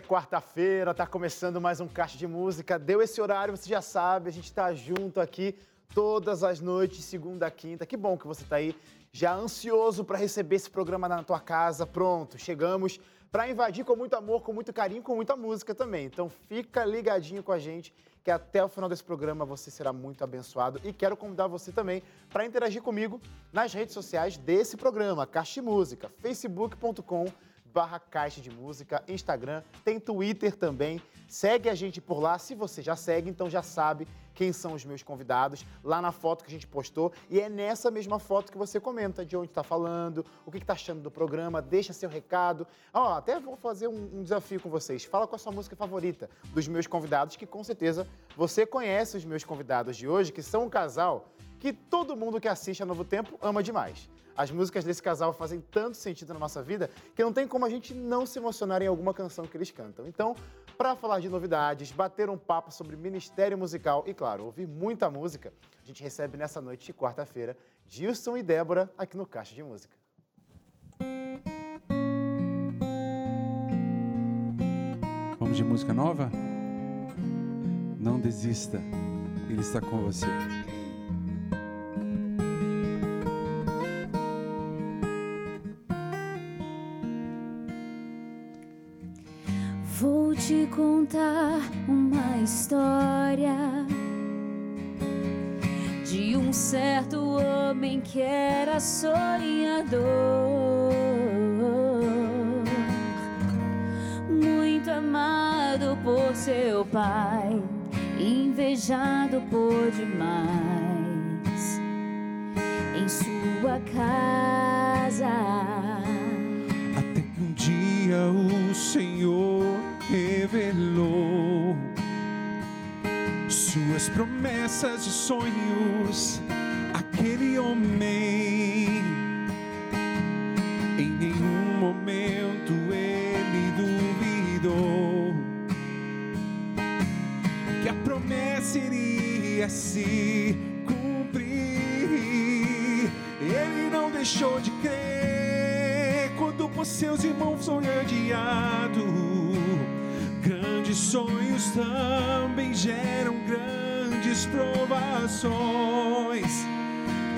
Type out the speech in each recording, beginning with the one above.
É quarta-feira, tá começando mais um Caixa de Música. Deu esse horário, você já sabe, a gente tá junto aqui todas as noites, segunda a quinta. Que bom que você tá aí, já ansioso para receber esse programa na tua casa. Pronto, chegamos para invadir com muito amor, com muito carinho, com muita música também. Então fica ligadinho com a gente, que até o final desse programa você será muito abençoado. E quero convidar você também para interagir comigo nas redes sociais desse programa, Caixa de Música, facebook.com barra Caixa de Música, Instagram, tem Twitter também. Segue a gente por lá. Se você já segue, então já sabe quem são os meus convidados, lá na foto que a gente postou. E é nessa mesma foto que você comenta de onde está falando, o que está achando do programa, deixa seu recado. Ó, até vou fazer um, um, desafio com vocês. Fala com a sua música favorita dos meus convidados, que com certeza você conhece os meus convidados de hoje, que são um casal que todo mundo que assiste a Novo Tempo ama demais. As músicas desse casal fazem tanto sentido na nossa vida que não tem como a gente não se emocionar em alguma canção que eles cantam. Então, para falar de novidades, bater um papo sobre ministério musical e, claro, ouvir muita música, a gente recebe nessa noite de quarta-feira Gilson e Débora aqui no Caixa de Música. Vamos de música nova? Não desista, Ele está com você. Contar uma história de um certo homem que era sonhador, muito amado por seu pai, invejado por demais em sua casa. Até que um dia o Senhor suas promessas e sonhos aquele homem. Em nenhum momento ele duvidou que a promessa iria se cumprir. Ele não deixou de crer quando por seus irmãos foi adiado Grandes sonhos também geram grandes provações.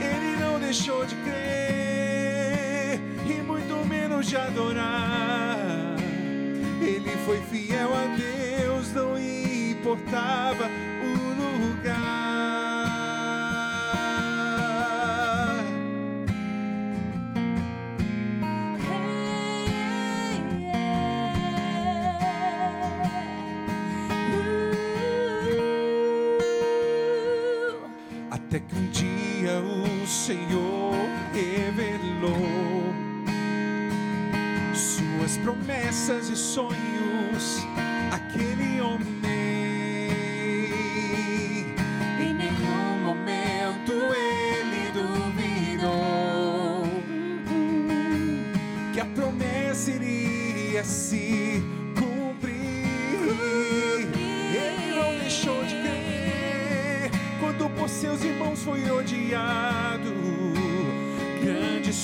Ele não deixou de crer e muito menos de adorar. Ele foi fiel a Deus, não importava Senhor revelou suas promessas e sonhos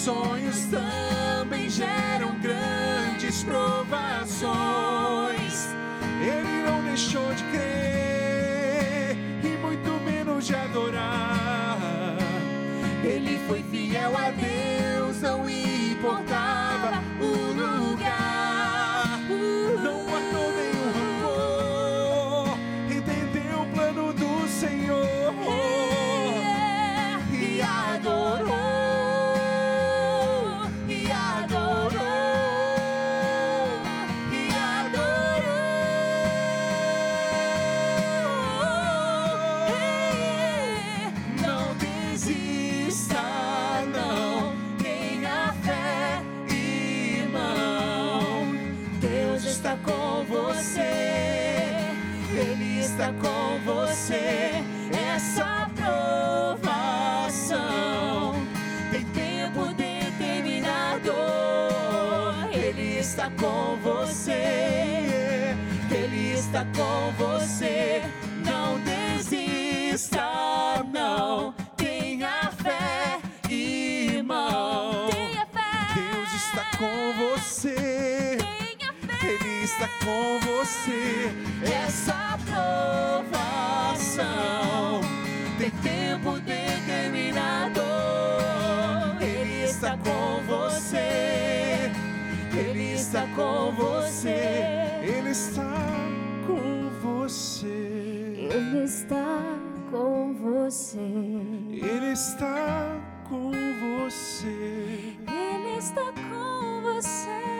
Grandes sonhos também está com você. Essa provação tem tempo determinado. Ele está com você. Ele está com você. Com você. Essa provação tem tempo determinado. Ele está com você. Ele está com você. Ele está com você. Ele está com você. Ele está com você. Ele está com você.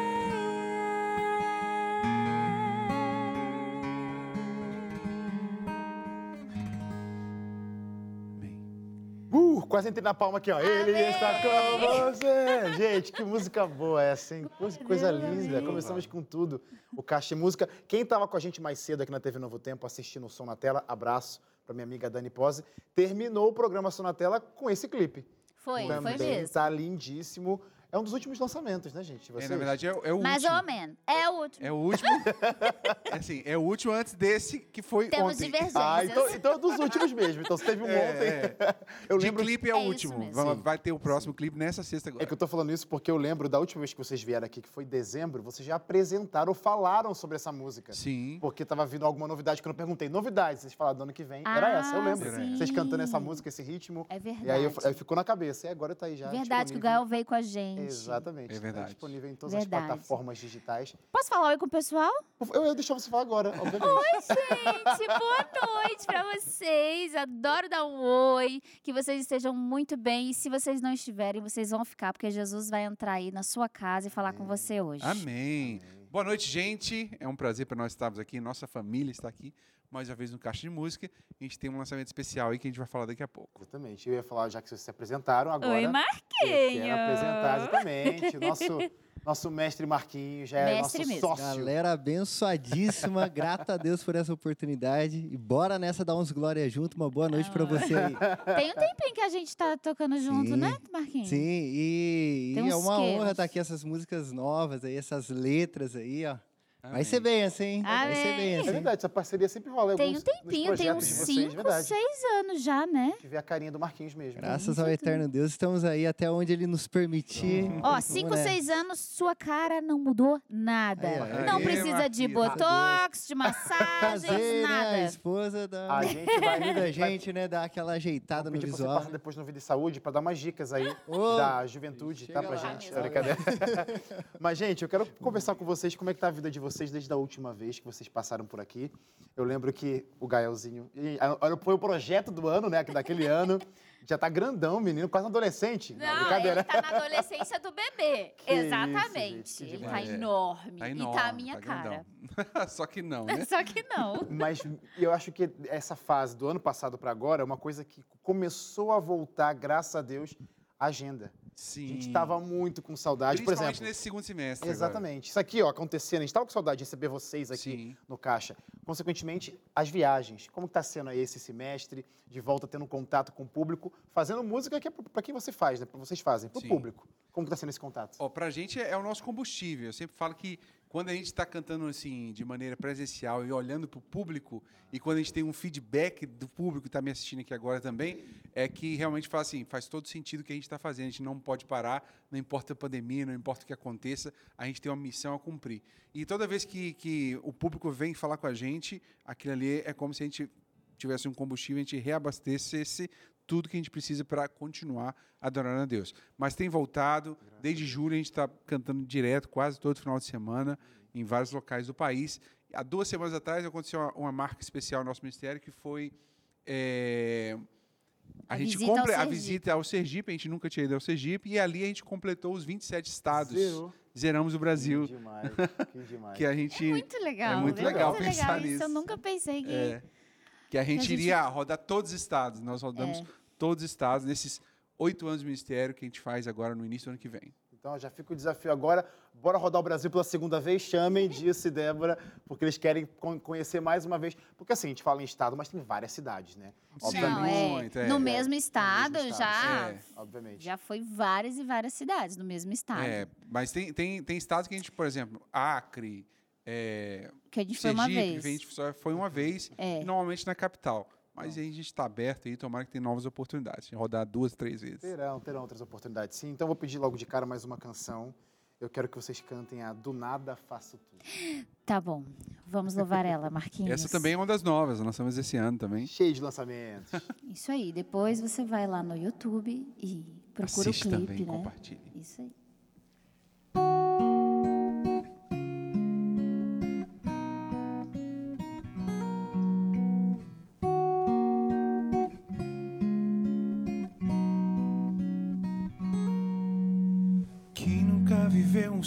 Uh, quase entrei na palma aqui, ó. Ele está com você. Gente, que música boa essa, hein? Coisa, coisa linda. Começamos com tudo. O Caixa Música. Quem estava com a gente mais cedo aqui na TV Novo Tempo, assistindo o Som na Tela, abraço para minha amiga Dani Pose, terminou o programa Som na Tela com esse clipe. Foi, foi Também mesmo. Tá lindíssimo. É um dos últimos lançamentos, né, gente? É, Vocês? na verdade, é, o- é o Mais último. ou menos. É o último. É o último. é assim, é o último antes desse que foi Temos ontem. divergências. Ah, então, então é dos últimos mesmo. Então, se teve um É, ontem. Eu De lembro clipe é, É o isso último. Vai, vai ter o próximo clipe nessa sexta agora. É que eu tô falando isso porque eu lembro da última vez que vocês vieram aqui, que foi em dezembro, vocês já apresentaram ou falaram sobre essa música. Sim. Porque tava vindo alguma novidade que eu não perguntei. Novidades, vocês falaram do ano que vem. Era essa, eu Ah, lembro. sim. Vocês cantando essa música, esse ritmo. É verdade. E aí, eu, aí ficou na cabeça. E agora tá aí já. Verdade que o disponível. Gael veio com a gente. Exatamente. É verdade. Tá disponível em todas Verdade. as plataformas digitais. Posso falar oi com o pessoal? Eu ia deixar você falar agora, obviamente. Oi, gente! Boa noite pra vocês! Adoro dar um oi. Que vocês estejam muito bem. E se vocês não estiverem, vocês vão ficar, porque Jesus vai entrar aí na sua casa e falar com você hoje. Amém. Boa noite, gente. É um prazer para nós estarmos aqui. Nossa família está aqui mais uma vez no Caixa de Música. A gente tem um lançamento especial aí que a gente vai falar daqui a pouco. Exatamente. Eu ia falar, já que vocês se apresentaram agora. Oi, Eu Marquinhos! quero apresentar exatamente o nosso, nosso mestre Marquinhos, já é Mestre nosso mesmo. sócio. Galera abençoadíssima, grata a Deus por essa oportunidade. E bora nessa dar uns glória junto. Uma boa noite pra você aí. Tem um tempinho que a gente tá tocando junto, Sim. né, Marquinhos? Sim, e, e é uma quê? honra estar aqui essas músicas novas aí, essas letras aí, ó. Vai Amém. ser bem assim, hein? Vai ser bem Amém. É assim. verdade, essa parceria sempre rola. em Tem um alguns- nos tempinho, tem uns de vocês, 5, verdade. 6 anos já, né? Tiver a carinha do Marquinhos mesmo. Graças ao eterno Deus, estamos aí até onde ele nos permitir. Ó, 5, Vamos 6 anos, sua cara não mudou nada. Aí, não Aí, precisa de botox, de massagens, Casei, né? A nada. esposa da A gente vai- ajuda a vai- gente, né? Dar aquela ajeitada no você visual. passar depois no vídeo de saúde para dar umas dicas aí Ô, da juventude, tá? Pra lá, gente. meu É brincadeira. Mas, gente, eu quero conversar com vocês como é que tá a vida de vocês desde a última vez que vocês passaram por aqui. Eu lembro que o Gaelzinho. e, Foi o projeto do ano, né? Daquele ano. Já tá grandão, menino, quase adolescente. Não, brincadeira. ele tá na adolescência do bebê. Que isso, Exatamente. gente, que ele tá É, enorme. Tá e enorme, tá a minha tá cara. Só que não, né? Só que não. Mas eu acho que essa fase do ano passado para agora é uma coisa que começou a voltar, graças a Deus, a agenda. Sim. A gente estava muito com saudade, por exemplo. nesse segundo semestre. agora. Exatamente. Isso aqui, ó, acontecendo. A gente estava com saudade de receber vocês aqui Sim. no Caixa. Consequentemente, as viagens. Como está sendo aí esse semestre, de volta tendo contato com o público, fazendo música que é para quem você faz, né? Para vocês fazem, para o público. Como está sendo esse contato? Ó, pra gente é, é o nosso combustível. Eu sempre falo que quando a gente está cantando assim de maneira presencial e olhando para o público, e quando a gente tem um feedback do público que está me assistindo aqui agora também, é que realmente faz assim, faz todo sentido o que a gente está fazendo. A gente não pode parar, não importa a pandemia, não importa o que aconteça, a gente tem uma missão a cumprir. E toda vez que, que o público vem falar com a gente, aquilo ali é como se a gente tivesse um combustível, a gente reabastecesse tudo que a gente precisa para continuar adorando a Deus. Mas tem voltado, desde julho a gente está cantando direto, quase todo final de semana, em vários locais do país. Há duas semanas atrás aconteceu uma, uma marca especial no nosso ministério, que foi é, a, A gente visita ao compre- a Sergipe. visita ao Sergipe, a gente nunca tinha ido ao Sergipe, e ali a gente completou os 27 estados. Zerou. Zeramos o Brasil, Que demais, que demais. que a gente Muito legal. É muito viu? legal muito pensar legal isso. Eu nisso. nunca pensei que. É. Que a gente, gente- iria rodar todos os estados. Nós rodamos É. todos os estados nesses oito anos de ministério que a gente faz agora no início do ano que vem. Então já fica o desafio agora. Bora rodar o Brasil pela segunda vez. Chamem Disso e Débora, porque eles querem con- conhecer mais uma vez. Porque assim, a gente fala em estado, mas tem várias cidades, né? Sim. Não, é. é. No É, mesmo estado, estado, já. é. Obviamente. Já foi várias e várias cidades no mesmo estado. É, mas tem, tem, tem estados que a gente, por exemplo, Acre, é, Que a gente foi uma Sergipe, vez. que a gente só foi uma vez, É. normalmente na capital. Mas aí a gente está aberto aí, tomara que tenha novas oportunidades. de Rodar duas, três vezes. Terão, terão outras oportunidades, sim. Então eu vou pedir logo de cara mais uma canção. eu quero que vocês cantem a Do Nada Faço Tudo. Tá bom. Vamos louvar ela, Marquinhos. Essa também é uma das novas, nós estamos esse ano também. Cheio de lançamentos. Isso aí. Depois você vai lá no YouTube e procura Assiste o clipe, também, né? compartilhe. Isso aí.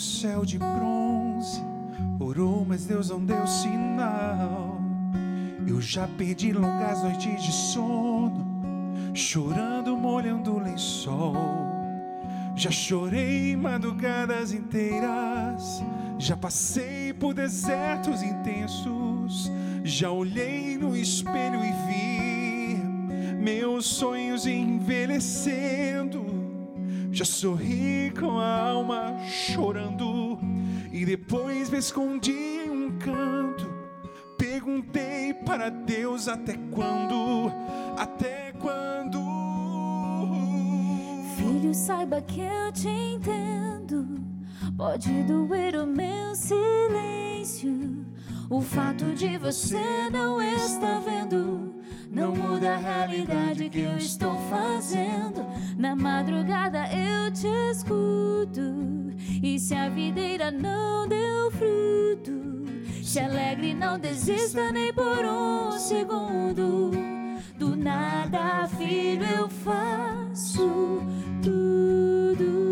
Céu de bronze Orou, mas Deus não deu sinal. Eu já perdi longas noites de sono Chorando, molhando o lençol. Já chorei madrugadas inteiras Já passei por desertos intensos Já olhei no espelho e vi Meus sonhos envelhecendo. Já sorri com a alma chorando depois me escondi em um canto. Perguntei para Deus até quando, até quando. Filho, saiba que eu te entendo. Pode doer o meu silêncio. O fato de você não estar vendo não muda a realidade que eu estou fazendo. Na madrugada eu te escuto. E se a videira não deu fruto, se alegre, não desista nem por um segundo. Do nada, filho, eu faço tudo.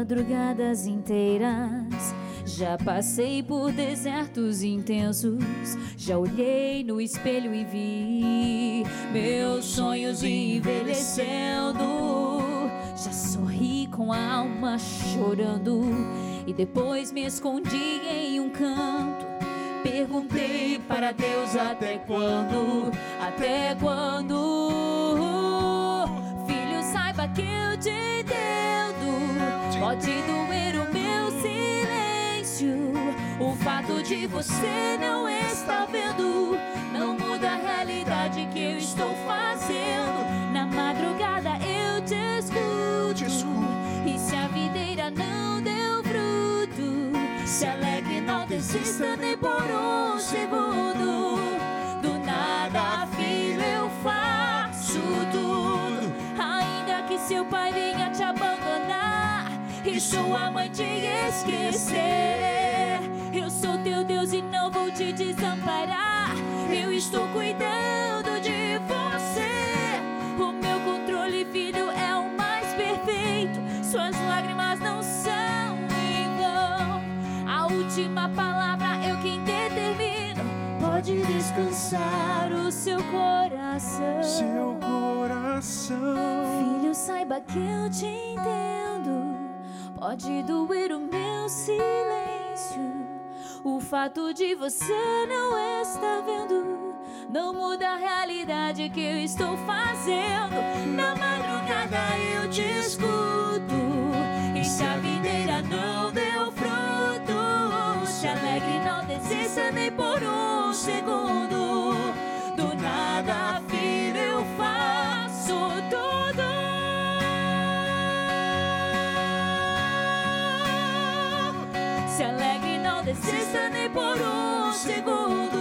Madrugadas inteiras. Já passei por desertos intensos. Já olhei no espelho e vi meus sonhos envelhecendo. Já sorri com a alma chorando. E depois me escondi em um canto. Perguntei para Deus até quando, até quando. Filho, saiba que eu te. Pode doer o meu silêncio. O fato de você não estar vendo não muda a realidade que eu estou fazendo. Na madrugada eu te escuto. E se a videira não deu fruto, se alegre, não desista nem por um segundo. Do nada, filho, eu faço tudo. Ainda que seu pai venha sua mãe te esquecer. Eu sou teu Deus e não vou te desamparar. Eu estou cuidando de você. O meu controle, filho, é o mais perfeito. Suas lágrimas não são em vão. A última palavra eu quem determino. Pode descansar o seu coração. Seu coração. Filho, saiba que eu te entendo. Pode doer o meu silêncio. O fato de você não estar vendo não muda a realidade que eu estou fazendo. Na madrugada eu te escuto. E se a videira não deu fruto, se alegre, não desista nem por um segundo. Do nada, filho, eu faço segundo.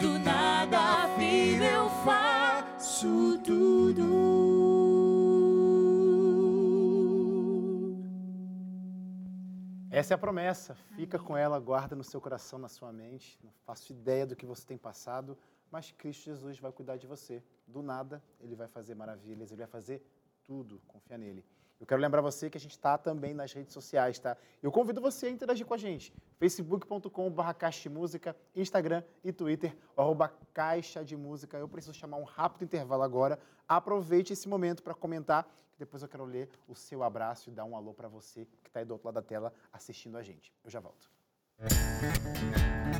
Do nada, filho, eu faço tudo. Essa é a promessa. Fica com ela, guarda no seu coração, na sua mente. Não faço ideia do que você tem passado, mas Cristo Jesus vai cuidar de você. Do nada, Ele vai fazer maravilhas, Ele vai fazer tudo. Confia nele. Eu quero lembrar você que a gente está também nas redes sociais, tá? Eu convido você a interagir com a gente. facebook.com.br Caixa de Música, Instagram e Twitter, arroba Caixa de Música. Eu preciso chamar um rápido intervalo agora. Aproveite esse momento para comentar, que depois eu quero ler o seu abraço e dar um alô para você que está aí do outro lado da tela assistindo a gente. Eu já volto. atrás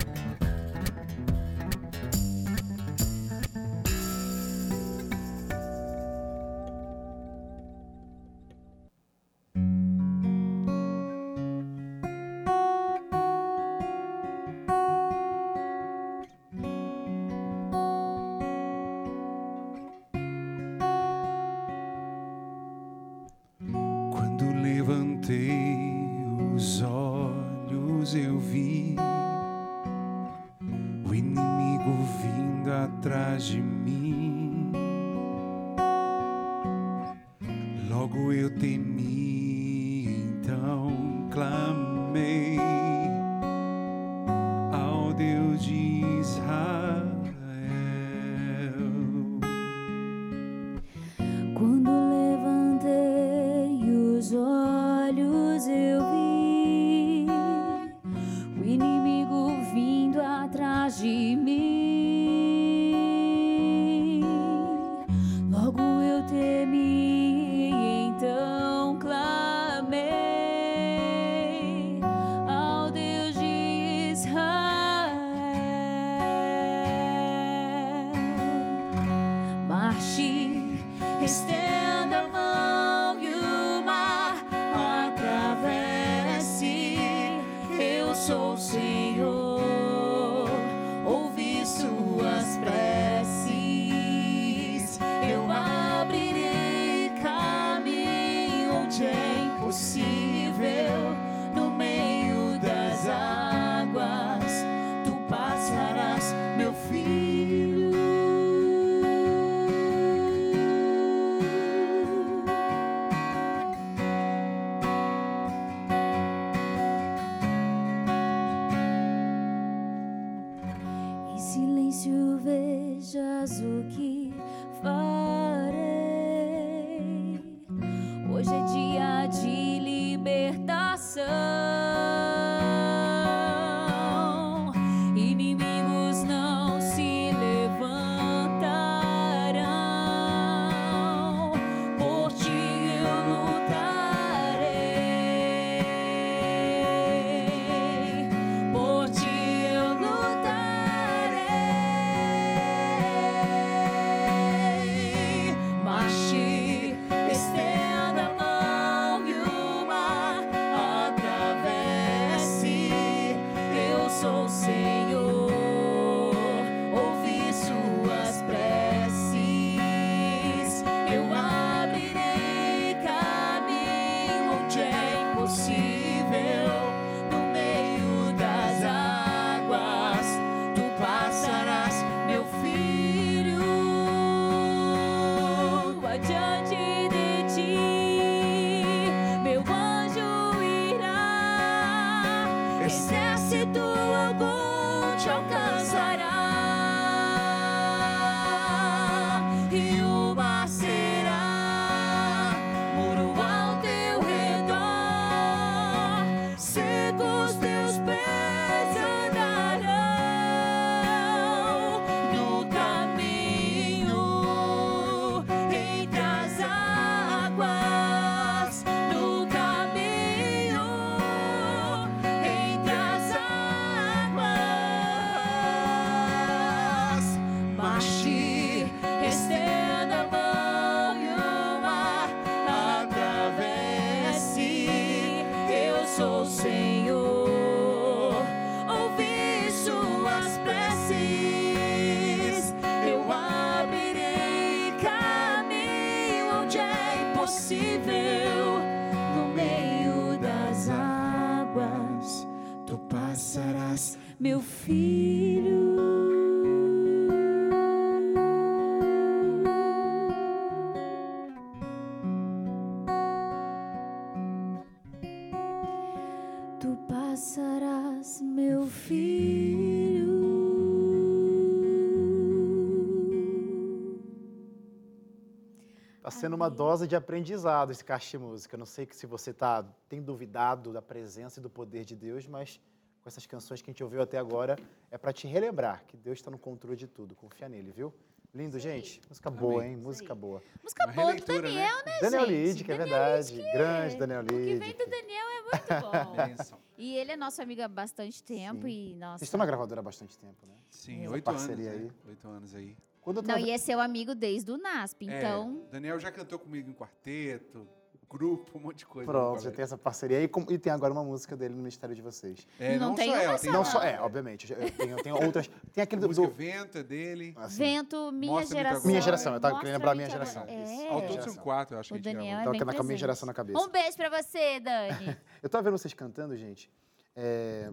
sendo uma dose de aprendizado esse caixa de música. Não sei que se você tá, tem duvidado da presença e do poder de Deus, mas com essas canções que a gente ouviu até agora, é para te relembrar que Deus está no controle de tudo. Confia nele, viu? Lindo, gente. Música boa, hein? Música boa. Música Uma boa do né? Daniel, né, Daniel gente? Lid, que é Daniel verdade. Lid que Grande Daniel O que vem Lid. do Daniel é muito bom. E ele é nosso amigo há bastante tempo Sim. e, nossa... Vocês estão na gravadora há bastante tempo, né? Sim, oito anos. parceria né? aí. Oito anos aí. Quando eu Não, e é seu amigo desde o NASP, É, então... Daniel já cantou comigo em quarteto, grupo, um monte de coisa. Pronto, no já tem essa parceria aí. com- E tem agora uma música dele no Ministério de vocês. É, Não não, tem só ela, tem Não só, é, obviamente. Eu tenho, eu tenho outras. Tem aquele a do. música do Vento é dele. assim, Vento, minha Mostra geração. Minha geração, eu tava querendo lembrar minha geração. agora. Ao É. todo são quatro, eu acho O que a gente Daniel é Tava bem com a minha geração na cabeça. Um beijo pra você, Dani. Eu tava vendo vocês cantando, gente. É,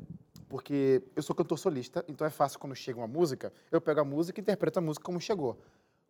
porque eu sou cantor solista, então é fácil quando chega uma música, eu pego a música e interpreto a música como chegou.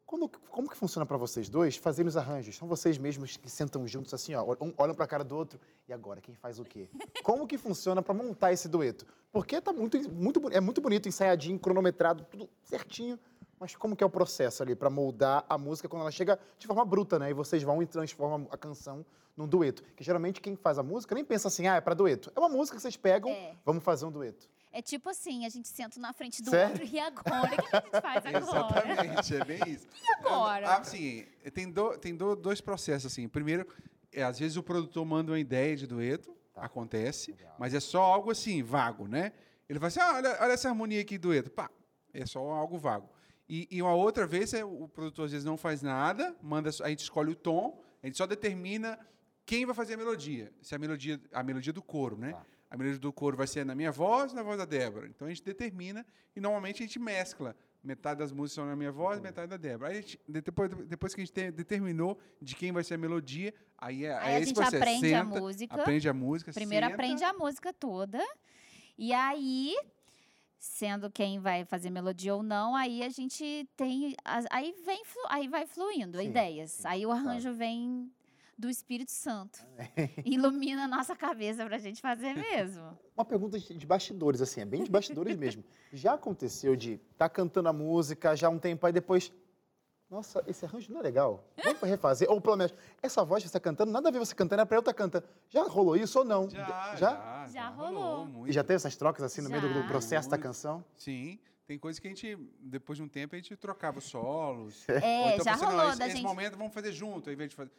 Quando- como que funciona para vocês dois fazerem os arranjos? São vocês mesmos que sentam juntos assim, ó, um olham para a cara do outro e agora quem faz o quê? Como que funciona para montar esse dueto? Porque tá muito, muito, é muito bonito, ensaiadinho, cronometrado, tudo certinho. Mas como que é o processo ali para moldar a música quando ela chega de forma bruta, né? E vocês vão e transformam a canção num dueto. Que geralmente quem faz a música nem pensa assim, ah, é para dueto. É uma música que vocês pegam, É. vamos fazer um dueto. É tipo assim, a gente senta na frente do Sério? outro e agora? O que a gente faz agora? Exatamente, é bem isso. agora? Assim, tem, do- tem do- dois processos, assim. Primeiro, é, às vezes o produtor manda uma ideia de dueto, Tá. acontece, mas é só algo assim, vago, né? Ele fala assim, ah, olha, olha essa harmonia aqui do dueto. Pá, é só algo vago. E, e uma outra vez, é, o produtor às vezes não faz nada, manda, a gente escolhe o tom, a gente só determina quem vai fazer a melodia. Se é a melodia, a melodia do coro, né? Tá. A melodia do coro vai ser na minha voz ou na voz da Débora. Então a gente determina e normalmente a gente mescla. Metade das músicas são na minha voz, metade da Débora. Aí a gente, de- depois, depois que a gente te- determinou de quem vai ser a melodia, aí é, Aí é a gente processo. aprende a Senta, música. Aprende a música. Primeiro senta, aprende a música toda. E aí, sendo quem vai fazer melodia ou não, aí a gente tem. Aí vem aí vai fluindo Sim, ideias. sim, aí o arranjo vem do Espírito Santo. Ilumina a nossa cabeça pra gente fazer mesmo. Uma pergunta de de bastidores, assim, é bem de bastidores mesmo. Já aconteceu de estar cantando a música já há um tempo, aí depois. Nossa, esse arranjo não é legal. Vamos refazer. Ou pelo menos, essa voz que você está cantando, nada a ver você cantando, é pra eu estar cantando. Já rolou isso ou não? Já, já? já, Já rolou. muito. E já teve essas trocas assim no meio do- Já. processo da Muito. canção? Sim. Tem coisas que a gente, depois de um tempo, a gente trocava os solos. É, então já fala assim, não, rolou esse, da esse gente. momento vamos fazer junto, ao invés de fazer.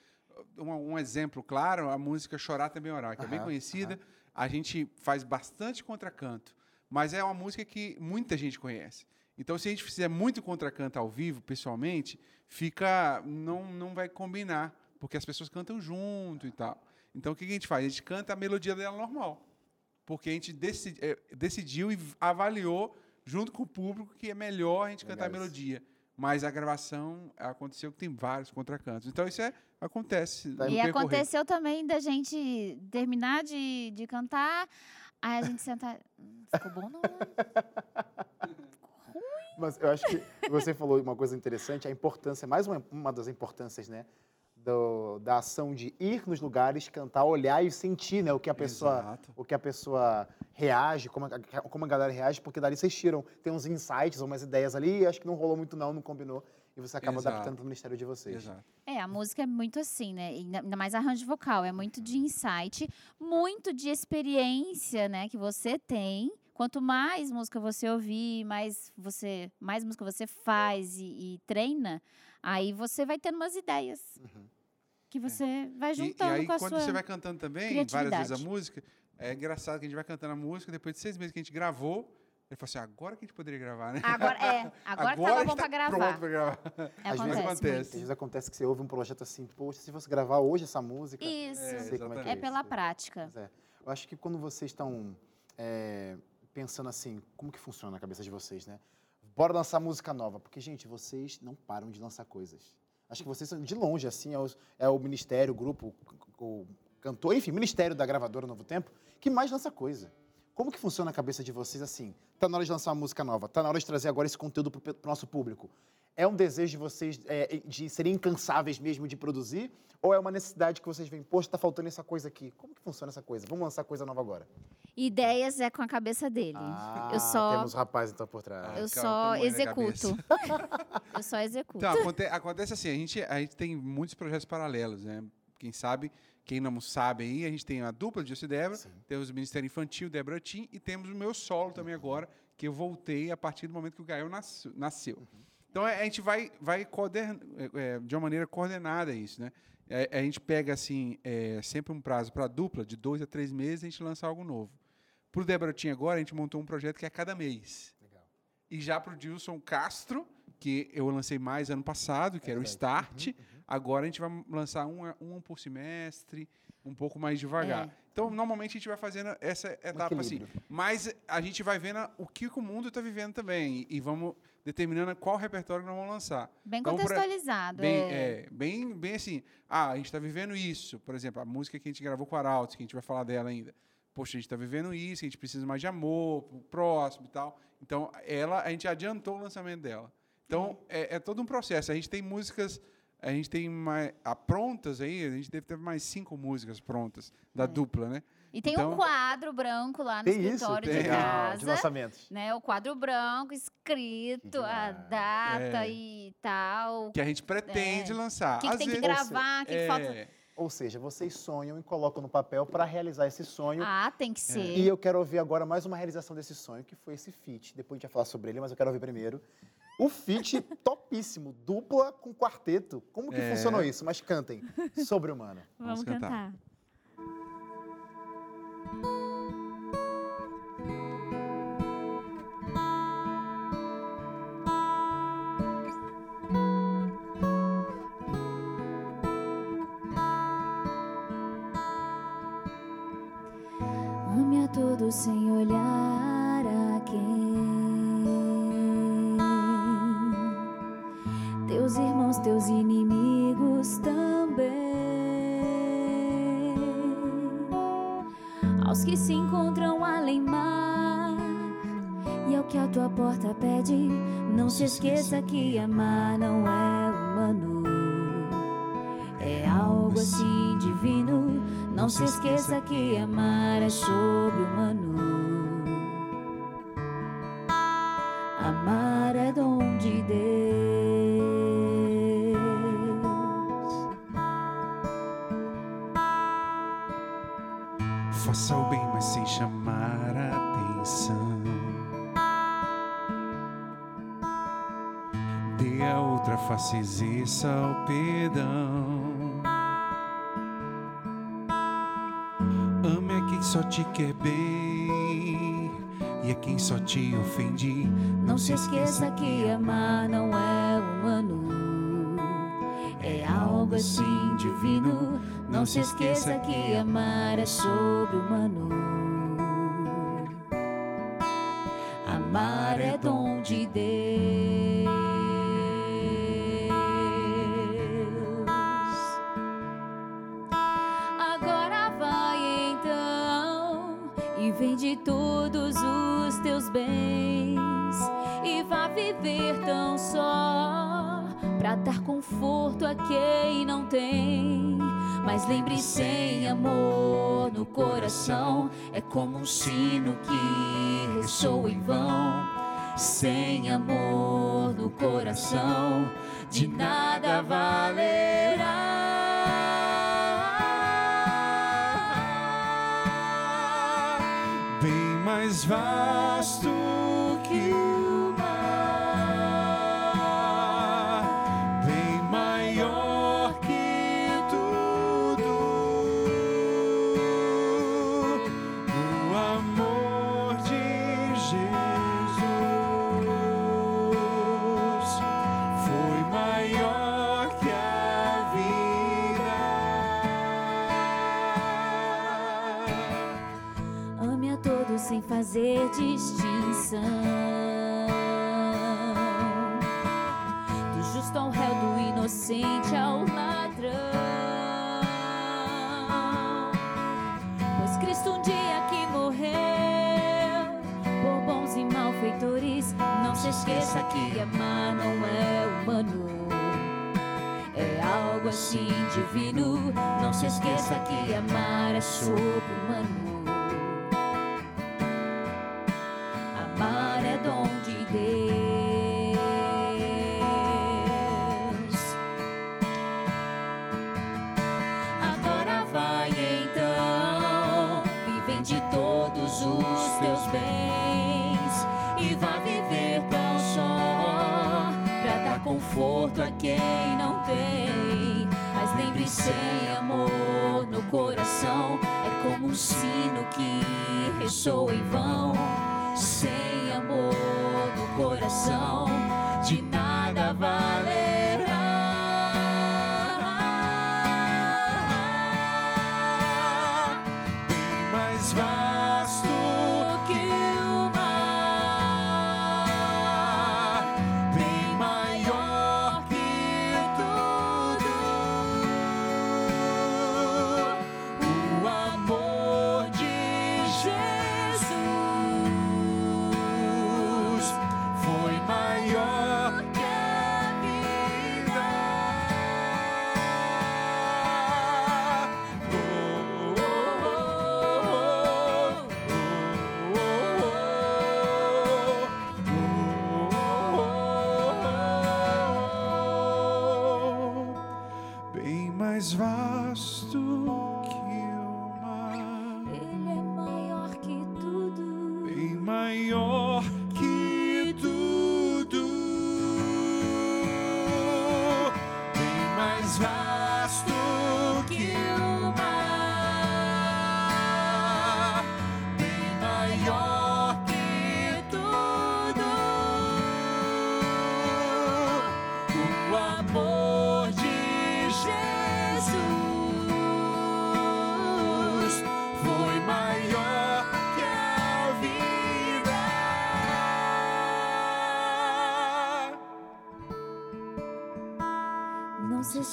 Um, um exemplo claro, a música Chorar Também Orar, que é bem Aham, conhecida. A gente faz bastante contracanto, mas é uma música que muita gente conhece. Então, se a gente fizer muito contracanto ao vivo, pessoalmente, fica. não, não vai combinar, porque as pessoas cantam junto e tal. Então, o que a gente faz? A gente canta a melodia dela normal. Porque a gente deci- eh, decidiu e avaliou, junto com o público, que é melhor a gente cantar a melodia. Mas a gravação aconteceu que tem vários contracantos. Então, isso é, acontece. Tá E aconteceu também da gente terminar de, de cantar, aí a gente senta. "Hum, Ficou bom, não? Mas eu acho que você falou uma coisa interessante, a importância, mais uma, uma das importâncias, né? do- da ação de ir nos lugares, cantar, olhar e sentir né, o que a pessoa Exato. o que a pessoa reage, como a, como a galera reage, porque dali vocês tiram, tem uns insights, umas ideias ali, e acho que não rolou muito não, não combinou, e você acaba Exato. adaptando para o ministério de vocês. Exato. É, a música é muito assim, né? Ainda ainda mais arranjo vocal, é muito de insight, muito de experiência, né, que você tem. Quanto mais música você ouvir, mais você, mais música você faz e, e treina, aí você vai tendo umas ideias que você vai É. E, e juntando aí, com a quando sua. você vai cantando também, várias vezes a música, é engraçado que a gente vai cantando a música, depois de seis meses que a gente gravou, ele falou assim, agora que a gente poderia gravar, né? Agora é, agora, que tava bom gente pra gravar. Pronto pra gravar. Às vezes Acontece. acontece. Às vezes acontece que você ouve um projeto assim, poxa, se fosse gravar hoje essa música... Isso. É, sei como é, que É isso. pela prática. É. Eu acho que quando vocês estão é, pensando assim, como que funciona na cabeça de vocês, né? Bora lançar música nova, porque, gente, vocês não param de lançar coisas. Acho que vocês são de longe, assim, é o, é o ministério, o grupo, o, o cantor, enfim, ministério da gravadora Novo Tempo, que mais lança coisa. Como que funciona a cabeça de vocês assim? Tá na hora de lançar uma música nova, tá na hora de trazer agora esse conteúdo pro, pro nosso público. É um desejo de vocês é, de serem incansáveis mesmo de produzir? Ou é uma necessidade que vocês veem, poxa, tá faltando essa coisa aqui? Como que funciona essa coisa? Vamos lançar coisa nova agora. Ideias é com a cabeça dele. Ah, eu só, temos rapaz então por trás. eu Calma, só executo. eu só executo. Então, aconte- acontece assim, a gente, a gente tem muitos projetos paralelos, né? Quem sabe, quem não sabe aí, a gente tem a dupla de José e Débora, temos o Ministério Infantil, Débora Tim, e temos o meu solo também agora, que eu voltei a partir do momento que o Gael nasceu. nasceu. Então, é, a gente vai, vai é, é, de uma maneira coordenada isso, né? A gente pega, assim, é, sempre um prazo para a dupla, de dois a três meses, a gente lança algo novo. Para o Débora Tim agora, a gente montou um projeto que é a cada mês. Legal. E já para o Dilson Castro, que eu lancei mais ano passado, que era o Start. Agora a gente vai lançar um, um por semestre, um pouco mais devagar. É. Então, normalmente a gente vai fazendo essa etapa assim. equilíbrio. Mas a gente vai vendo o que o mundo está vivendo também. E, vamos determinando qual repertório nós vamos lançar. Bem Então, pra- contextualizado. Bem, é. é, bem, bem assim. Ah, a gente está vivendo isso. Por exemplo, a música que a gente gravou com o Arautos, que a gente vai falar dela ainda. Poxa, a gente está vivendo isso, a gente precisa mais de amor, próximo e tal. Então, ela, a gente adiantou o lançamento dela. Então, é, é todo um processo. A gente tem músicas, a gente tem mais, a prontas aí, a gente deve ter mais cinco músicas prontas da dupla, né? E tem Então- um quadro branco lá no Tem isso? escritório Tem. de Legal, de casa. lançamentos. né, o quadro branco escrito, a demais. data É. e tal. Que a gente pretende É. lançar. O que, que tem que vezes- gravar, o que, que é, falta. Ou seja, vocês sonham e colocam no papel para realizar esse sonho. Ah, tem que ser. E eu quero ouvir agora mais uma realização desse sonho, que foi esse feat. Depois a gente vai falar sobre ele, mas eu quero ouvir primeiro. O feat topíssimo, dupla com quarteto. Como que É. funcionou isso? Mas cantem. Sobre humano. Vamos, Vamos cantar. cantar. Sem olhar a quem. Teus irmãos, teus inimigos também. Aos que se encontram além mar. E ao que a tua porta pede, não se esqueça que amar não é humano. É algo assim divino. Não se esqueça que amar é sobre-humano. Amar é dom de Deus. Faça o bem, mas sem chamar a atenção. Dê a outra face, exerça o perdão. Só te quer bem e a quem só te ofende. Não se esqueça que amar não é humano. É algo assim divino. Não se esqueça que amar é sobre-humano. Amar é dom de Deus. Todos os teus bens e vá viver tão só pra dar conforto a quem não tem. Mas lembre sem amor no coração é como um sino que ressoa em vão. Sem amor no coração de nada valerá. zvēstu. Inocente ao ladrão. Pois Cristo um dia que morreu por bons e malfeitores. Não se esqueça que amar não é humano. É algo assim divino. Não se esqueça que amar é sobre-humano.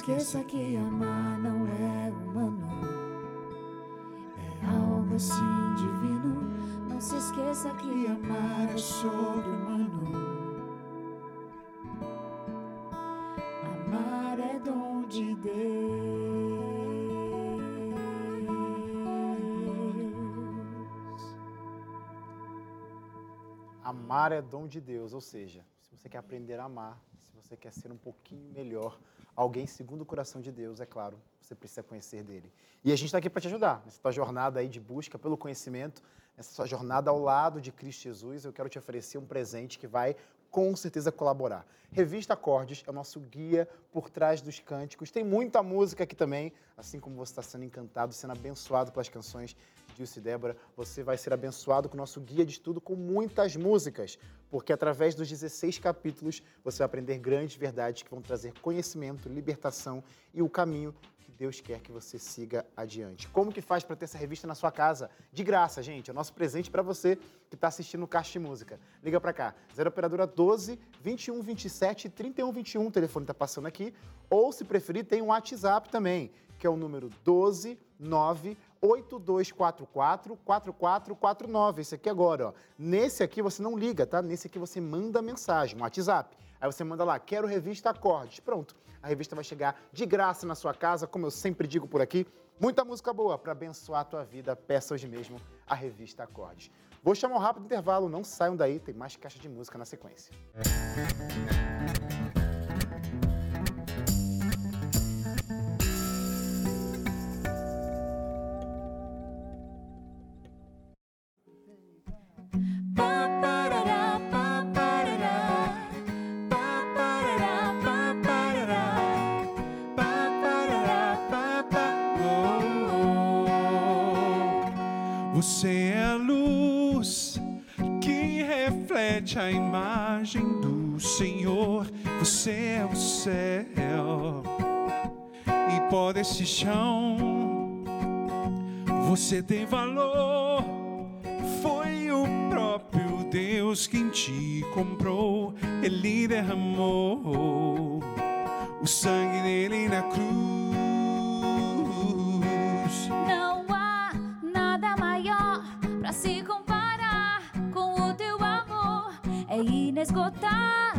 Esqueça que amar não é humano, é algo assim divino. Não se esqueça que amar é sobre-humano. Amar é dom de Deus. Amar é dom de Deus, ou seja, se você quer aprender a amar, você quer ser um pouquinho melhor, alguém segundo o coração de Deus, é claro, você precisa conhecer dele. E a gente está aqui para te ajudar nessa tua jornada aí de busca pelo conhecimento, nessa sua jornada ao lado de Cristo Jesus. Eu quero te oferecer um presente que vai com certeza colaborar. Revista Acordes é o nosso guia por trás dos cânticos. Tem muita música aqui também, assim como você está sendo encantado, sendo abençoado pelas canções Dilce e Débora, você vai ser abençoado com o nosso guia de estudo com muitas músicas, porque através dos 16 capítulos você vai aprender grandes verdades que vão trazer conhecimento, libertação e o caminho que Deus quer que você siga adiante. Como que faz para ter essa revista na sua casa? De graça, gente. É o nosso presente para você que está assistindo o Caixa de Música. Liga para cá. 0 operadora 12 21 27 31 21. O telefone está passando aqui. Ou, se preferir, tem um WhatsApp também, que é o número 12 9 8244 4449. Esse aqui agora, ó. Nesse aqui você não liga, tá? Nesse aqui você manda mensagem, um WhatsApp. Aí você manda lá, quero revista Acordes. Pronto. A revista vai chegar de graça na sua casa, como eu sempre digo por aqui. Muita música boa para abençoar a tua vida. Peça hoje mesmo a revista Acordes. Vou chamar um rápido intervalo, não saiam daí, tem mais caixa de música na sequência. Pa, pó desse chão. Você tem valor. Foi o próprio Deus quem te comprou. Ele derramou o sangue dele na cruz. Não há nada maior pra se comparar com o teu amor. É inesgotável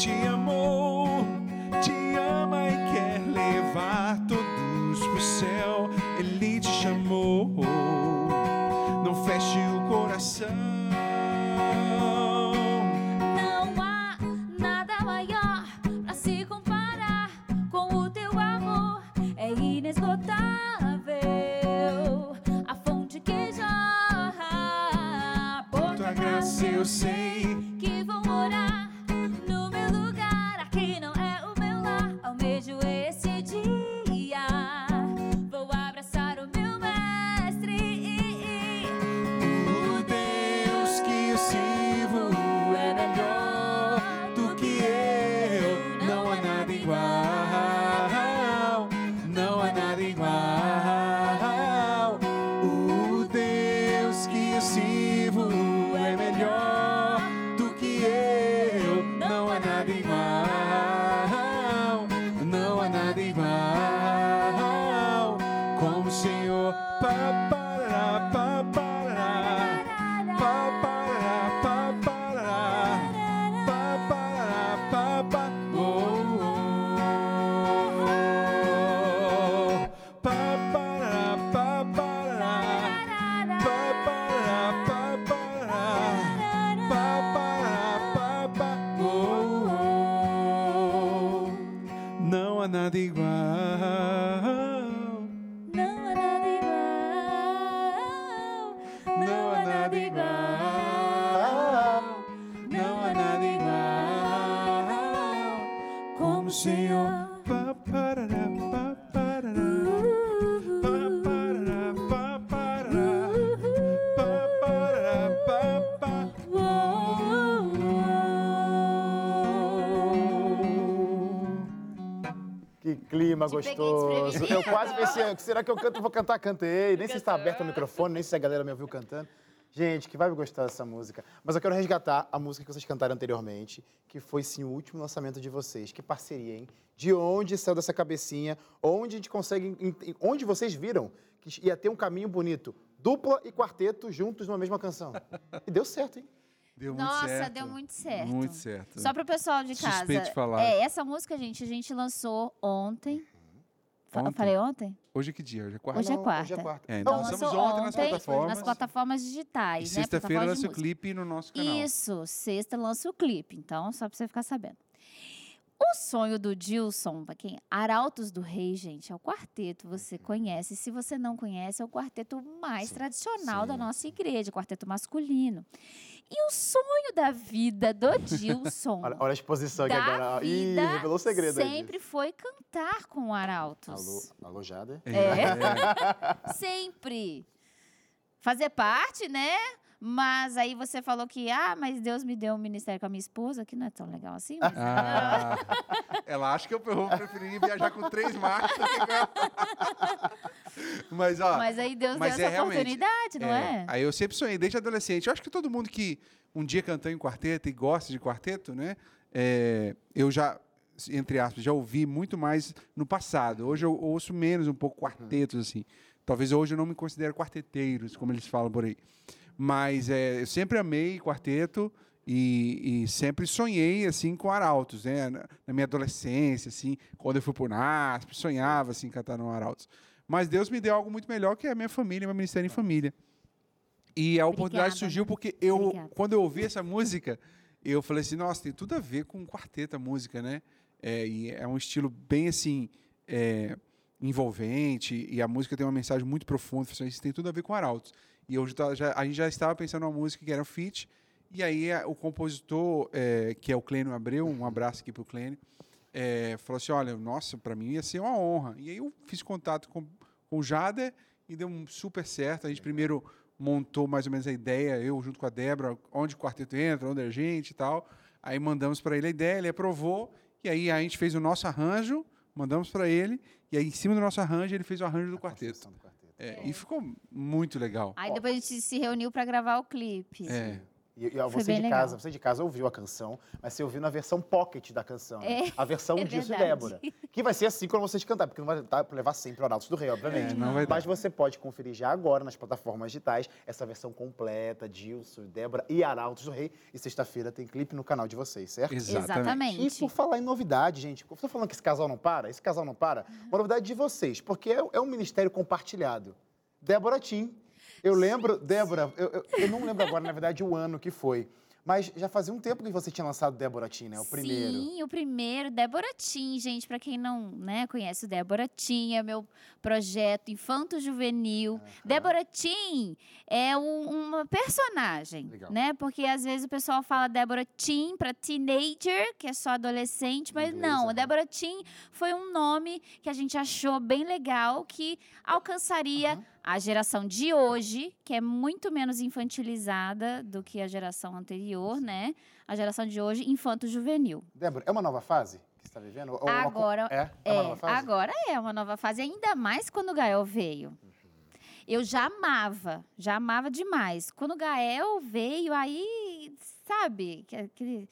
Ele te clima Te gostoso. Eu quase pensei, será que eu canto? Vou cantar, cantei. Nem sei se está aberto o microfone, nem se a galera me ouviu cantando. Gente, que vai gostar dessa música. Mas eu quero resgatar a música que vocês cantaram anteriormente, que foi sim o último lançamento de vocês. Que parceria, hein? De onde saiu dessa cabecinha? Onde a gente consegue. Onde vocês viram que ia ter um caminho bonito? Dupla e quarteto juntos numa mesma canção. E deu certo, hein? Deu muito Nossa, certo. deu muito certo. Muito certo. Só para o pessoal de casa. Suspeito de falar. É, essa música, gente, a gente lançou ontem. Ontem? Falei ontem? Hoje é que dia? Hoje é quarta. Hoje é quarta. Hoje é quarta. É, então Então, lançamos lançou ontem nas plataformas. nas plataformas E digitais, né? sexta-feira lança o clipe no nosso canal. Isso, sexta lança o clipe, então só pra você ficar sabendo. O sonho do Dilson, pra quem? Arautos do Rei, gente, é o quarteto, você conhece. Se você não conhece, é o quarteto mais tradicional da nossa igreja, o quarteto masculino. E o sonho da vida do Dilson, Olha, olha a exposição aqui agora. Ih, revelou o segredo aí. sempre foi cantar com Arautos. Alô, alô, Jada? É. Sempre. Fazer parte, né? Mas aí você falou que, ah, mas Deus me deu um ministério com a minha esposa, que não é tão legal assim. Mas... Ah, ela acha que eu vou preferir viajar com três marcas. Mas, ó, Mas aí Deus mas deu é essa realmente- oportunidade, não é? Aí eu sempre sonhei, desde adolescente. Eu acho que todo mundo que um dia cantou em quarteto e gosta de quarteto, né? é, eu já, entre aspas, já ouvi muito mais no passado. Hoje eu ouço menos um pouco quartetos, assim. Talvez hoje eu não me considere quarteteiros, como eles falam por aí. Mas é, eu sempre amei quarteto e, e sempre sonhei, assim, com arautos, né? Na, na minha adolescência, assim, quando eu fui pro NASP, sonhava, assim, cantar no arautos. Mas Deus me deu algo muito melhor, que é a minha família, meu ministério em família. E a oportunidade Obrigada. surgiu porque eu, Obrigada. quando eu ouvi essa música, eu falei assim, nossa, tem tudo a ver com quarteto a música, né? É, e é um estilo bem assim é, envolvente e a música tem uma mensagem muito profunda. Isso tem tudo a ver com Arautos. E hoje já, a gente já estava pensando numa música que era um feat. E aí a- o compositor, é, que é o Clênio Abreu, um abraço aqui para o Clênio, é, falou assim, olha, nossa, para mim ia ser uma honra. E aí eu fiz contato com, com o Jader e deu um super certo. A gente primeiro montou mais ou menos a ideia, eu junto com a Débora, onde o quarteto entra, onde a gente e tal. Aí mandamos para ele a ideia, ele aprovou, e aí a gente fez o nosso arranjo, mandamos para ele, e aí em cima do nosso arranjo ele fez o arranjo do quarteto. Do quarteto. É, E ficou muito legal. Aí depois a gente se reuniu pra gravar o clipe. É. E, e, você de casa, legal. você de casa ouviu a canção, mas você ouviu na versão pocket da canção. né? É, a versão é disso e verdade. Débora. Que vai ser assim quando vocês cantarem, porque não vai dar pra levar sempre o Arautos do Rei, obviamente. É, não vai dar. mas você pode conferir já agora nas plataformas digitais essa versão completa, Dilson, Débora e Arautos do Rei. E sexta-feira tem clipe no canal de vocês, certo? Exatamente. E por falar em novidade, gente, eu tô falando que esse casal não para, esse casal não para, uma novidade de vocês, porque é, é um ministério compartilhado. Débora Tim. Eu lembro, Débora, eu, eu- eu não lembro agora, na verdade, o ano que foi. Mas já fazia um tempo que você tinha lançado Débora Tim, né? O primeiro. Sim, o primeiro, Débora Tim, gente, para quem não né, conhece o Débora Tim, é meu projeto Infanto Juvenil. Débora Tim é um- uma personagem, Legal. né? Porque às vezes o pessoal fala Débora Tim para teenager, que é só adolescente, mas Inglês, não. Débora Tim foi um nome que a gente achou bem legal, que alcançaria Aham. A geração de hoje, que é muito menos infantilizada do que a geração anterior, né? A geração de hoje, infanto-juvenil. Débora, é uma nova fase que você está vivendo? Ou uma co- Agora é, é, É, uma nova fase? agora é uma nova fase, ainda mais quando o Gael veio. Eu já amava, já amava demais. Quando o Gael veio, aí, sabe, que- aquele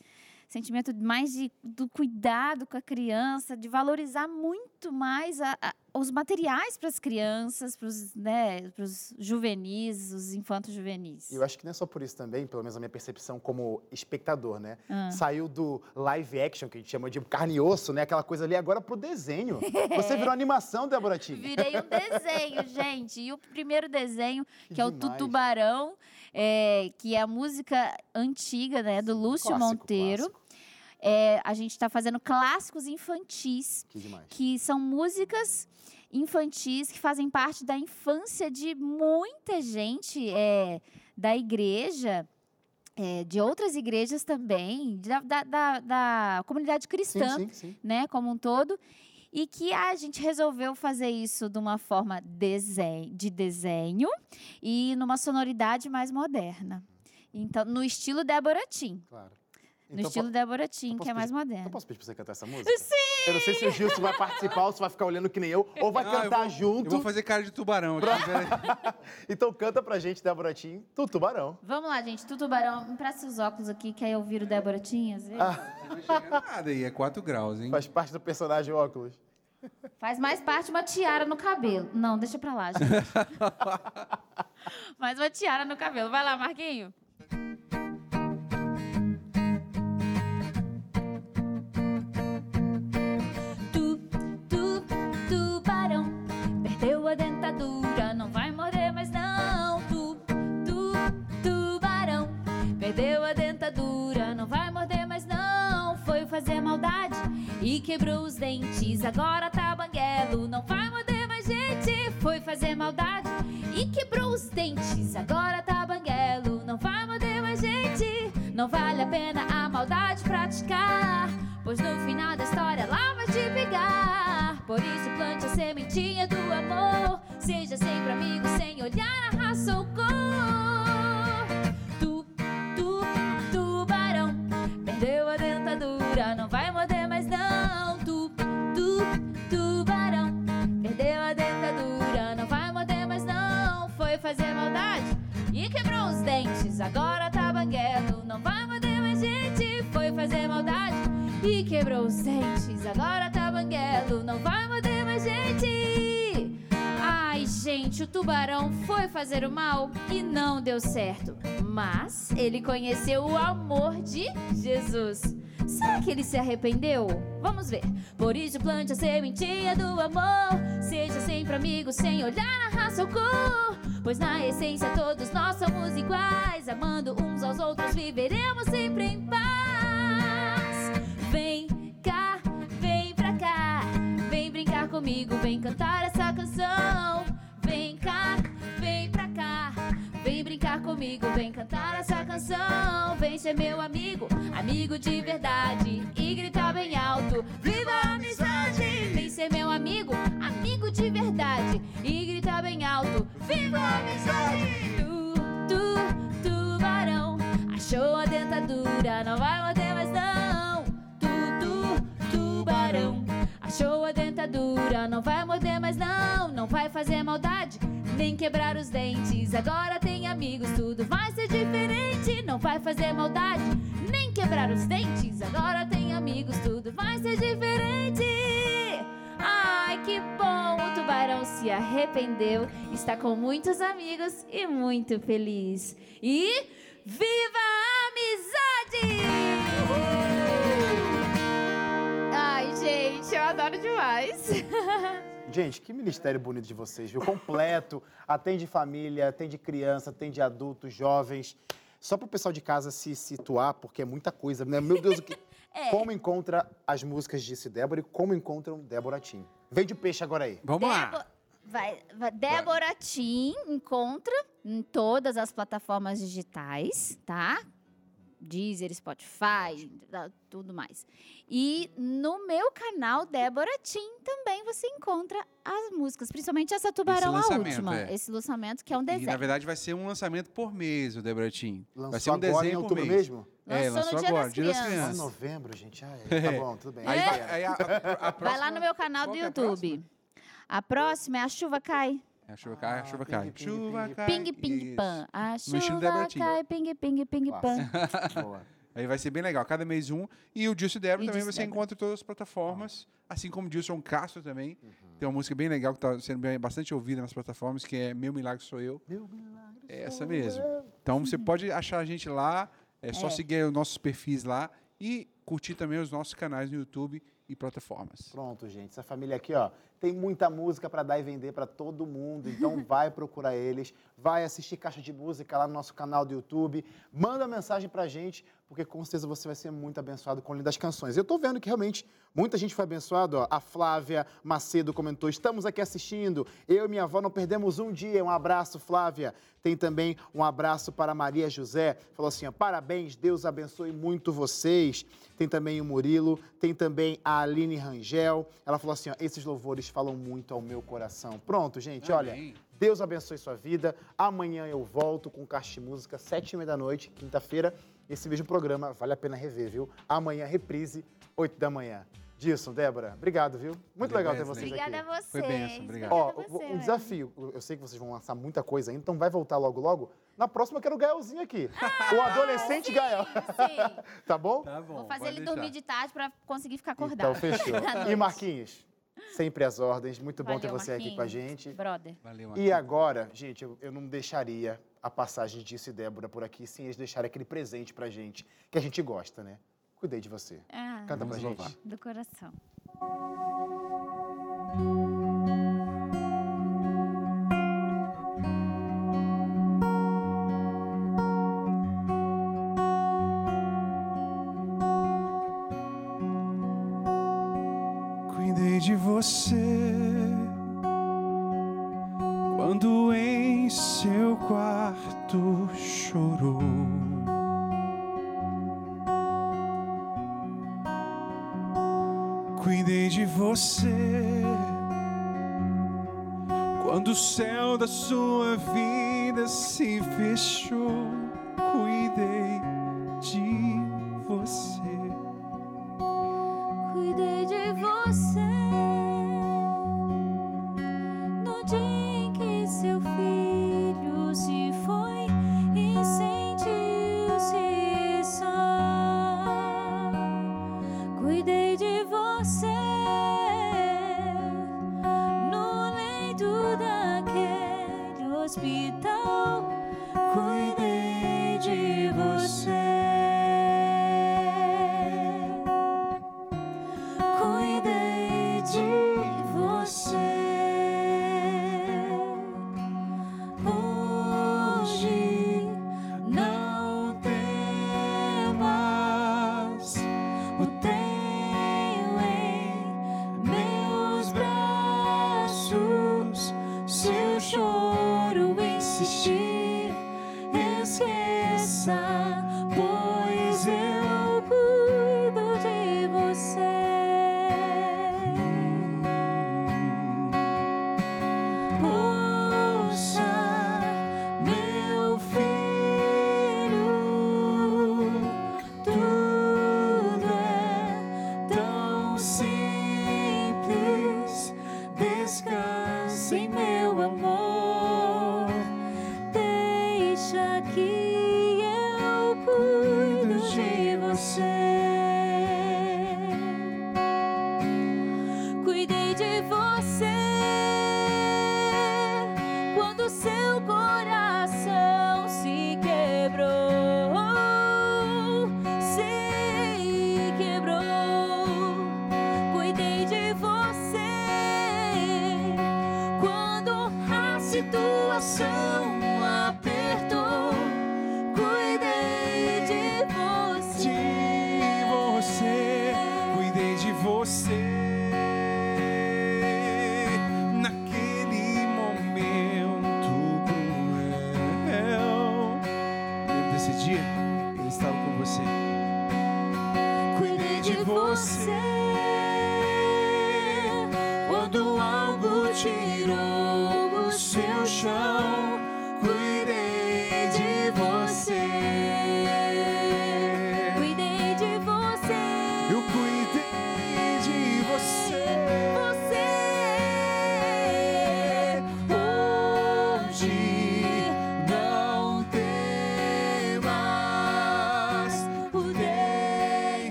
sentimento mais de, do cuidado com a criança, de valorizar muito mais a- a- os materiais para as crianças, para os né, pros juvenis, os infantos juvenis. Eu acho que não é só por isso também, pelo menos a minha percepção como espectador, né? Ah. Saiu do live action, que a gente chama de carne e osso, né? Aquela coisa ali, agora pro desenho. Você virou animação, Débora Tim. Virei um desenho, gente. E o primeiro desenho, que, é o. Tutubarão, é, que é a música antiga, né, do Lúcio Clássico, Monteiro. clássico. é, a gente está fazendo clássicos infantis, Que que são músicas infantis que fazem parte da infância de muita gente é, da igreja. é, de outras igrejas também, da, da, da- da comunidade Sim, cristã sim, sim. né, como um todo, e que a gente resolveu fazer isso de uma forma de desenho e numa sonoridade mais moderna. Então, no estilo Débora Tim. Claro. No Então, estilo po- Débora Tim, que é mais pedir- moderno. Eu posso pedir pra você cantar essa música? Sim! Eu não sei se o Gilson vai participar ou se vai ficar olhando que nem eu, ou vai Ah, eu cantar vou- junto. Eu vou fazer cara de tubarão aqui. peraí. Então canta pra gente, Débora Tim, tu tubarão. Vamos lá, gente. Tu, Tubarão, me presta os óculos aqui, que aí eu viro Débora Tim, às vezes. Não vai chegar nada aí, é 4 graus, hein? Faz parte do personagem óculos. Faz mais parte uma tiara no cabelo. Não, deixa pra lá, gente. Mais uma tiara no cabelo. Vai lá, Marquinho. Não vai morder mais não. Tu, tu, tubarão, perdeu a dentadura, não vai morder mais não. Foi fazer maldade e quebrou os dentes, agora tá banguelo, não vai morder mais gente. Foi fazer maldade e quebrou os dentes, agora tá banguelo, não vai morder mais gente. Não vale a pena a maldade praticar. Pois no final da história lá vai te pegar. Por isso plante a sementinha do amor. Seja sempre amigo sem olhar a raça ou cor. Tu, tu, tubarão, perdeu a dentadura, não vai morder mais não. Tu, tu, tubarão, perdeu a dentadura, não vai morder mais não. Foi fazer maldade e quebrou os dentes, agora tá banguelo, não vai morder mais gente. Foi fazer maldade e quebrou os dentes, agora tá banguelo, não vai morder gente, o tubarão foi fazer o mal e não deu certo. Mas ele conheceu o amor de Jesus. Será que ele se arrependeu? Vamos ver. Por isso plante a sementinha do amor. Seja sempre amigo sem olhar a raça ou cor. Pois na essência todos nós somos iguais. Amando uns aos outros, viveremos sempre em paz. Vem cá, vem pra cá. Vem brincar comigo, vem cantar essa canção. Vem cá, vem pra cá. Vem brincar comigo, vem cantar essa canção. Vem ser meu amigo, amigo de verdade. E gritar bem alto: Viva a amizade! Vem ser meu amigo, amigo de verdade. E gritar bem alto: Viva a amizade! Tu, tu, tubarão, achou a dentadura, não vai morder mais não. Tu, tu, tubarão, achou a dentadura, não vai morder mais não. Não vai fazer maldade, nem quebrar os dentes. Agora tem amigos, tudo vai ser diferente. Não vai fazer maldade, nem quebrar os dentes. Agora tem amigos, tudo vai ser diferente. Ai, que bom! O tubarão se arrependeu, está com muitos amigos e muito feliz. E viva a amizade! Adoro demais. Gente, que ministério bonito de vocês, viu? Completo, atende família, atende criança, atende adultos, jovens. Só para o pessoal de casa se situar, porque é muita coisa, né? Meu Deus, o que... É. como encontra as músicas de Débora e como encontram Débora Tim? Vem de peixe agora aí. Vamos lá. Vai, vai- Débora Tim encontra em todas as plataformas digitais, tá? Deezer, Spotify, tudo mais. E no meu canal Débora Tim também você encontra as músicas, principalmente essa Tubarão a última, é. esse lançamento que é um E na desenho. verdade vai ser um lançamento por mês, o Debratim. Vai Lançou ser um desenho por mês. mesmo? É, Lançou no Dia agora, das Dia das Ah, Crianças. novembro, gente. Ah, é. Tá bom, tudo bem. Aí, Aí vai, vai. aí a, a- a Vai próxima- lá no meu canal Qual do que é a YouTube. A próxima é A Chuva Cai. É, a chuva cai, a chuva Ah, cai. ping, ping, chuva ping. cai. Ping, ping, pan. A chuva cai, ping, ping, ping, pan. Boa. Aí vai ser bem legal. Cada mês um. E o Dilson Débora E também Dilson você encontra em todas as plataformas. Assim como o Dilson Castro também. Uhum. Tem uma música bem legal que está sendo bem- bastante ouvida nas plataformas, que é Meu Milagre Sou Eu. Meu milagre É essa mesmo. eu. Então você pode achar a gente lá. É só É. seguir os nossos perfis lá. E curtir também os nossos canais no YouTube e plataformas. Pronto, gente. Essa família aqui, ó, tem muita música para dar e vender para todo mundo. Então vai procurar eles, vai assistir Caixa de Música lá no nosso canal do YouTube, manda mensagem pra gente, porque com certeza você vai ser muito abençoado com o Lindas Canções. Eu tô vendo que realmente muita gente foi abençoada, ó. A Flávia Macedo comentou: "Estamos aqui assistindo. Eu e minha avó não perdemos um dia. Um abraço, Flávia." Tem também um abraço para Maria José. Falou assim: ó, "Parabéns, Deus abençoe muito vocês." Tem também o Murilo, tem também a Aline Rangel. Ela falou assim: ó, esses louvores falam muito ao meu coração. Pronto, gente, olha. Amém. Deus abençoe sua vida. Amanhã eu volto com Caixa de Música, sete e meia da noite, quinta-feira. Esse mesmo programa vale a pena rever, viu? Amanhã, reprise, oito da manhã. Dilson, Débora, obrigado, viu? Muito Valeu, legal ter Wesley. vocês Obrigada aqui. a vocês. Foi bênção, obrigado. Ó, você, um desafio. Eu sei que vocês vão lançar muita coisa ainda, então vai voltar logo, logo. Na próxima eu quero o Gaelzinho aqui. o adolescente Gael. Sim. Tá bom? Tá bom. Vou fazer ele deixar. dormir de tarde pra conseguir ficar acordado. Então, fechou. E. Marquinhos, sempre às ordens. Muito bom ter Valeu, você aqui com a Marquinhos. gente. Brother. Valeu, E Marquinhos. agora, gente, eu, eu não deixaria a passagem disso e Débora por aqui sem eles deixarem aquele presente pra gente, que a gente gosta, né? Cuidei de você. Ah, Canta pra gente. louvar. do coração. Seu quarto chorou. Cuidei de você quando o céu da sua vida se fechou. Cuidei de você.